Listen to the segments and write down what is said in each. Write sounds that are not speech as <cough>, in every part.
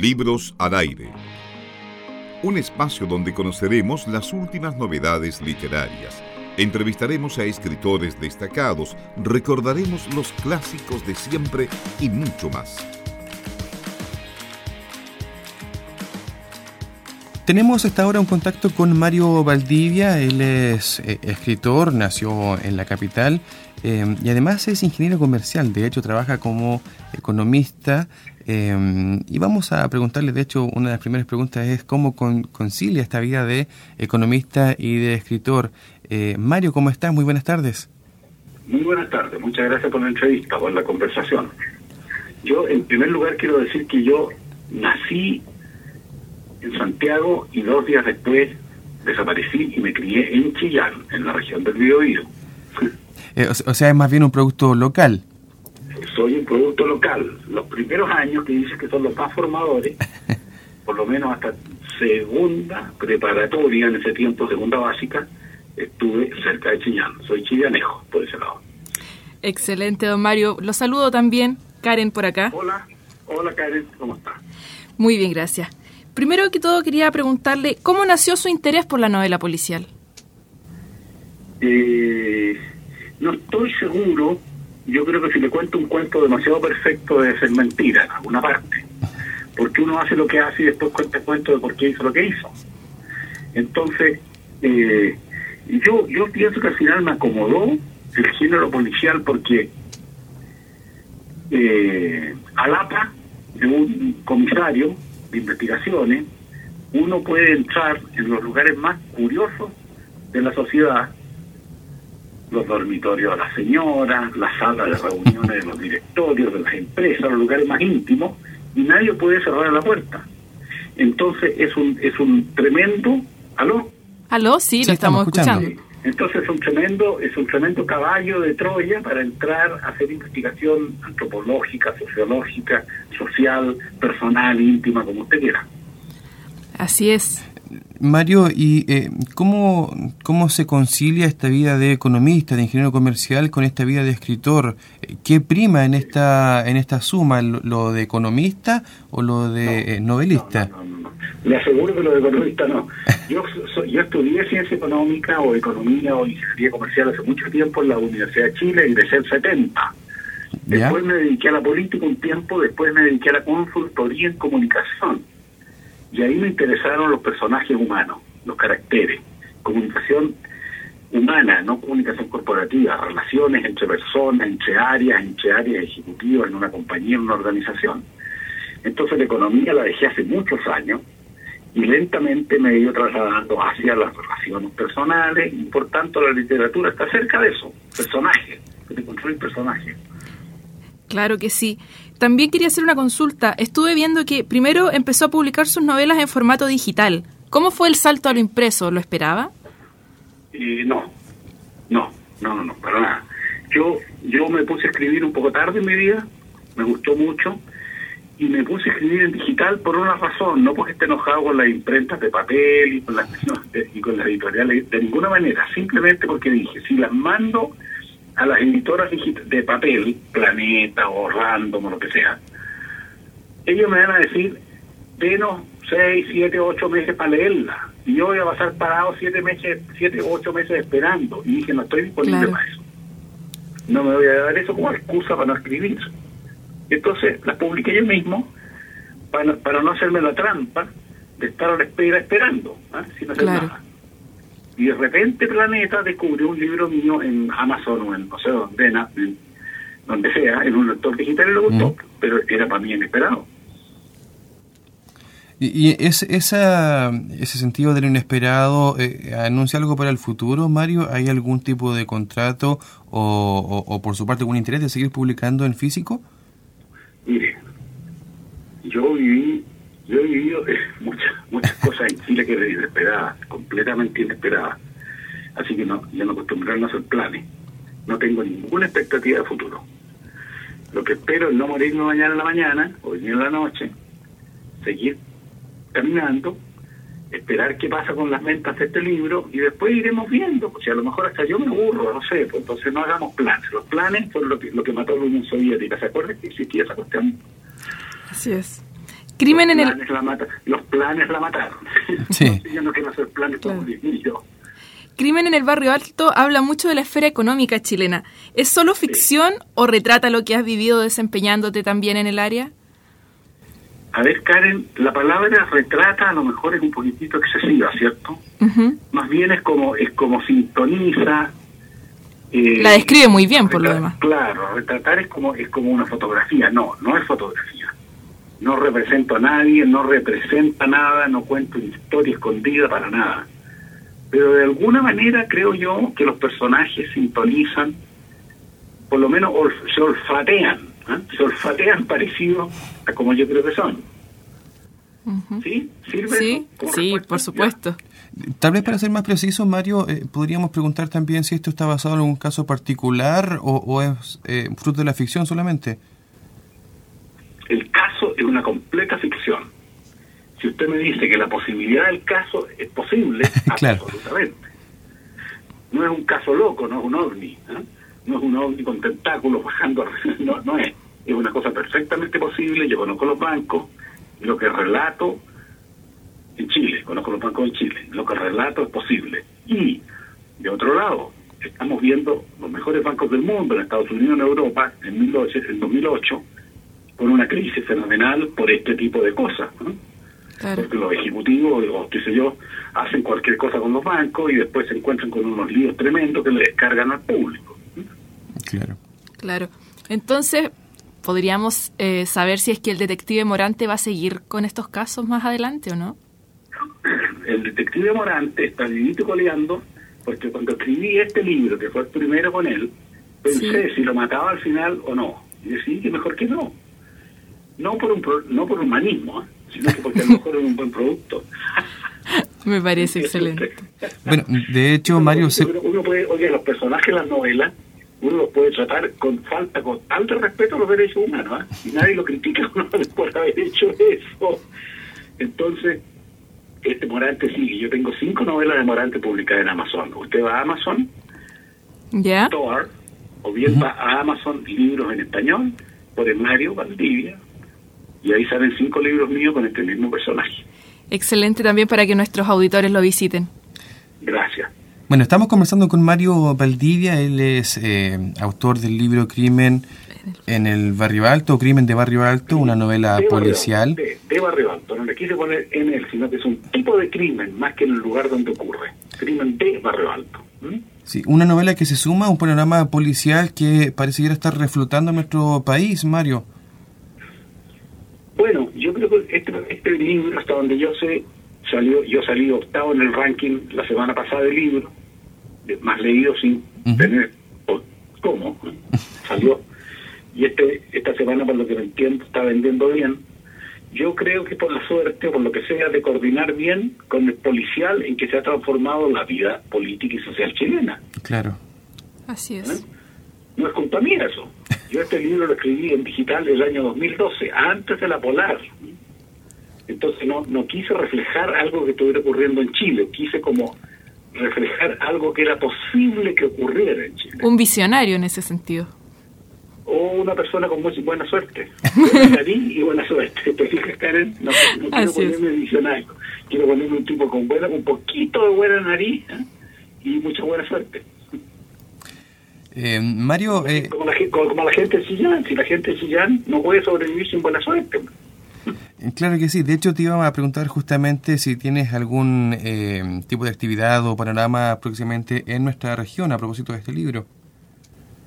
Libros al aire. Un espacio donde conoceremos las últimas novedades literarias. Entrevistaremos a escritores destacados, recordaremos los clásicos de siempre y mucho más. Tenemos hasta ahora un contacto con Mario Valdivia, él es eh, escritor, nació en la capital eh, y además es ingeniero comercial, de hecho trabaja como economista eh, y vamos a preguntarle, de hecho una de las primeras preguntas es cómo concilia esta vida de economista y de escritor. Mario, ¿cómo estás? Muy buenas tardes. Muy buenas tardes, muchas gracias por la entrevista, por la conversación. Yo en primer lugar quiero decir que yo nací en Santiago y dos días después desaparecí y me crié en Chillán, en la región del Biobío. Eh, o, sea, es más bien un producto local. Soy un producto local. Los primeros años que dices que son los más formadores, <laughs> por lo menos hasta segunda preparatoria, en ese tiempo, segunda básica, estuve cerca de Chillán. Soy chillanejo, por ese lado. Excelente, don Mario. Lo saludo también. Karen por acá. Hola, hola Karen, ¿cómo está? Muy bien, gracias. Primero que todo quería preguntarle, ¿cómo nació su interés por la novela policial? Eh, no estoy seguro. Yo creo que si le cuento un cuento demasiado perfecto debe ser mentira en alguna parte. Porque uno hace lo que hace y después cuenta el cuento de por qué hizo lo que hizo. Entonces, eh, yo, yo pienso que al final me acomodó el género policial porque eh, Alapa, de un comisario, de investigaciones, uno puede entrar en los lugares más curiosos de la sociedad, los dormitorios de las señoras, las salas de reuniones de los directorios de las empresas, los lugares más íntimos, y nadie puede cerrar la puerta. Entonces es un es un tremendo, ¿aló? ¿Aló? Sí, lo estamos, escuchando. Entonces es un tremendo, es un tremendo caballo de Troya para entrar a hacer investigación antropológica, sociológica, social, personal, íntima, como usted quiera. Así es. Mario, ¿y eh, cómo, cómo se concilia esta vida de economista, de ingeniero comercial, con esta vida de escritor? ¿Qué prima en esta en esta suma, lo de economista o lo de eh, novelista? Le aseguro que lo de economista no. <laughs> Yo, yo estudié ciencia económica o economía o ingeniería comercial hace mucho tiempo en la Universidad de Chile, ingresé en 70. Después me dediqué a la política un tiempo, después me dediqué a la consultoría en comunicación. Y ahí me interesaron los personajes humanos, los caracteres, comunicación humana, no comunicación corporativa, relaciones entre personas, entre áreas, entre áreas ejecutivas en una compañía, en una organización. Entonces la economía la dejé hace muchos años y lentamente me he ido trasladando hacia las relaciones personales y por tanto la literatura está cerca de eso, personajes, de construir personajes. Claro que sí. También quería hacer una consulta. Estuve viendo que primero empezó a publicar sus novelas en formato digital. ¿Cómo fue el salto a lo impreso? ¿Lo esperaba? Eh, no, no, no, no, no, para nada. Yo, yo me puse a escribir un poco tarde en mi vida, me gustó mucho, y me puse a escribir en digital por una razón, no porque esté enojado con las imprentas de papel y con las, <laughs> y con las editoriales, de ninguna manera, simplemente porque dije, si las mando a las editoras de papel, Planeta o Random o lo que sea, ellos me van a decir, denos seis, siete, ocho meses para leerla. Y yo voy a pasar parado siete meses, siete o ocho meses esperando. Y dije, no estoy disponible para eso. No me voy a dar eso como excusa para no escribir. Entonces las publiqué yo mismo para, para no hacerme la trampa de estar a la espera esperando, ¿ah? sin hacer nada. Y de repente Planeta descubrió un libro mío en Amazon o en no sé dónde, donde sea, en un lector digital y lo gustó, pero era para mí inesperado. ¿Y, es, esa, ese sentido del inesperado eh, anuncia algo para el futuro, Mario? ¿Hay algún tipo de contrato o, o, por su parte algún interés de seguir publicando en físico? Mire, yo viví, yo he vivido <laughs> cosas en Chile que eran inesperadas, completamente inesperadas. Así que no, ya no acostumbrarme a hacer planes. No tengo ninguna expectativa de futuro. Lo que espero es no morirme mañana en la mañana, o hoy en la noche, seguir caminando, esperar qué pasa con las ventas de este libro y después iremos viendo. O sea, a lo mejor hasta yo me aburro, no sé, pues entonces no hagamos planes. Los planes fueron lo que, lo que mató a la Unión Soviética. ¿Se acuerdan que existía esa cuestión? Así es. Crimen en el... los planes la mataron. <laughs> Sí. yo no quiero hacer planes como yo. Crimen en el Barrio Alto habla mucho de la esfera económica chilena. ¿Es solo ficción o retrata lo que has vivido desempeñándote también en el área? A ver, Karen, la palabra retrata a lo mejor es un poquitito excesiva, ¿cierto? Más bien es como es como sintoniza. Eh, la describe muy bien, por lo demás. Claro, retratar es como es como una fotografía. No, no es fotografía. No represento a nadie, no representa nada, no cuento una historia escondida para nada. Pero de alguna manera creo yo que los personajes sintonizan, por lo menos se olfatean ¿Ah? se olfatean parecido a como yo creo que son. ¿Sí? ¿Sirve? Sí, sí por supuesto. Tal vez para ser más preciso, Mario, eh, podríamos preguntar también si esto está basado en algún caso particular o, es eh, fruto de la ficción solamente. El caso es una completa ficción. Si usted me dice que la posibilidad del caso es posible, <laughs> absolutamente. No es un caso loco, no es un ovni. ¿eh? no es un ovni con tentáculos bajando, <laughs> no, no es. Es una cosa perfectamente posible. Yo conozco los bancos, lo que relato en Chile, conozco los bancos en Chile, lo que relato es posible. Y, de otro lado, estamos viendo los mejores bancos del mundo en Estados Unidos, en Europa, en, en 2008, con una crisis fenomenal por este tipo de cosas. Porque los ejecutivos, o qué sé yo, hacen cualquier cosa con los bancos y después se encuentran con unos líos tremendos que le descargan al público. Claro. Claro. Entonces, ¿podríamos eh, saber si es que el detective Morante va a seguir con estos casos más adelante o no? El detective Morante está vivito coleando porque cuando escribí este libro, que fue el primero con él, pensé si lo mataba al final o no. Y decidí que mejor que no. No por un no por humanismo, ¿eh? Sino que porque a lo mejor es un buen producto. <laughs> Me parece excelente. Bueno, de hecho, Mario... Uno puede, oye, los personajes de las novelas uno los puede tratar con falta, con alto respeto a los derechos humanos, ¿eh? y nadie lo critica <laughs> por haber hecho eso. Entonces, este Morante sigue. Yo tengo cinco novelas de Morante publicadas en Amazon. Usted va a Amazon, ¿Ya? o bien va a Amazon Libros en Español, por el Mario Valdivia, y ahí salen cinco libros míos con este mismo personaje. Excelente también para que nuestros auditores lo visiten. Gracias. Bueno, estamos conversando con Mario Valdivia, él es eh, autor del libro Crimen en el Barrio Alto, Crimen de Barrio Alto, una novela policial. de, Barrio Alto, no le quise poner en él, sino que es un tipo de crimen más que en el lugar donde ocurre. Crimen de Barrio Alto. Sí, una novela que se suma a un panorama policial que pareciera estar reflotando nuestro país, Mario. Bueno, yo creo que este, libro, hasta donde yo sé, salió, yo salí octavo en el ranking la semana pasada del libro, más leído sin tener cómo salió. Y este esta semana por lo que entiendo está vendiendo bien. Yo creo que por la suerte o por lo que sea de coordinar bien con el policial en que se ha transformado la vida política y social chilena. Claro. Así es. ¿Eh? no es culpa mía eso. Yo este libro lo escribí en digital el año 2012 antes de la polar entonces no no quise reflejar algo que estuviera ocurriendo en Chile quise como reflejar algo que era posible que ocurriera en Chile. Un visionario en ese sentido. O una persona con muy buena suerte. Buena nariz y buena suerte. ¿Te fijas, Karen? No, quiero ponerme visionario. Quiero ponerme un tipo con buena, un poquito de buena nariz ¿eh? y mucha buena suerte. Eh, Mario... Eh... Como, la, como, la, gente de Chillán. Si la gente de Chillán no puede sobrevivir sin buena suerte. Claro que sí. De hecho, te iba a preguntar justamente si tienes algún eh, tipo de actividad o panorama próximamente en nuestra región a propósito de este libro.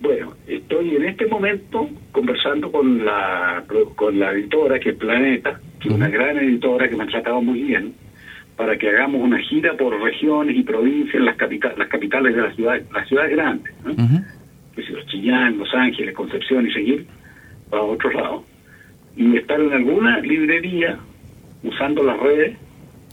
Bueno, estoy en este momento conversando con la con la editora que es Planeta, que es una gran editora que me ha tratado muy bien, para que hagamos una gira por regiones y provincias, las, capitales las capitales de las ciudades, las ciudades grandes, ¿no? los Chillán, Los Ángeles, Concepción y seguir para otros lados y estar en alguna librería usando las redes,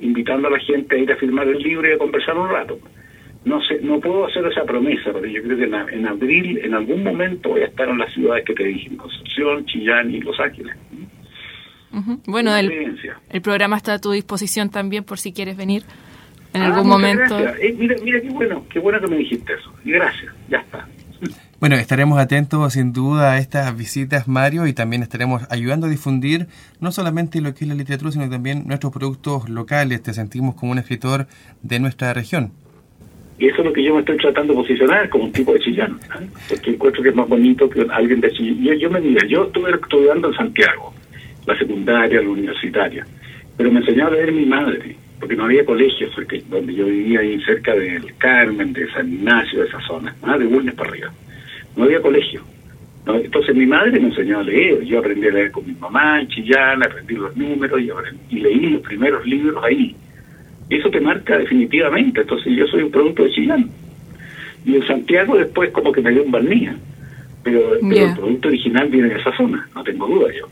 invitando a la gente a ir a firmar el libro y a conversar un rato. No sé, no puedo hacer esa promesa, pero yo creo que en, abril, en algún momento, voy a estar en las ciudades que te dije, Concepción, Chillán y Los Ángeles. Bueno, el, el, programa está a tu disposición también por si quieres venir en ah, algún momento. Eh, mira, mira qué bueno, qué bueno que me dijiste eso. Y gracias, ya está. Bueno, estaremos atentos sin duda a estas visitas, Mario, y también estaremos ayudando a difundir no solamente lo que es la literatura, sino también nuestros productos locales. Te sentimos como un escritor de nuestra región. Y eso es lo que yo me estoy tratando de posicionar como un tipo de chillano, ¿eh? porque encuentro que es más bonito que alguien de Chillán. Yo, yo me diga, yo estuve estudiando en Santiago, la secundaria, la universitaria, pero me enseñó a leer mi madre, porque no había colegios, donde yo vivía ahí cerca del Carmen, de San Ignacio, de esa zona, ¿ah? de Bulnes para arriba. No había colegio. Entonces mi madre me enseñó a leer, yo aprendí a leer con mi mamá en Chillán, aprendí los números y, y leí los primeros libros ahí eso te marca definitivamente. Entonces yo soy un producto de Chillán. Y en Santiago después como que me dio un barnía. Pero, el producto original viene de esa zona, no tengo duda yo.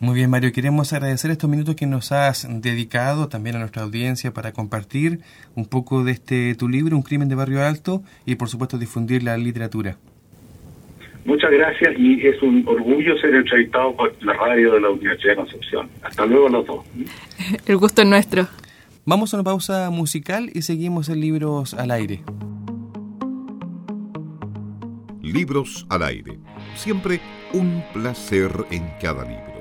Muy bien, Mario. Queremos agradecer estos minutos que nos has dedicado también a nuestra audiencia para compartir un poco de este tu libro, Un crimen de barrio alto, y por supuesto difundir la literatura. Muchas gracias y es un orgullo ser entrevistado por la radio de la Universidad de Concepción. Hasta luego los dos. El gusto es nuestro. Vamos a una pausa musical y seguimos en Libros al Aire. Libros al Aire. Siempre un placer en cada libro.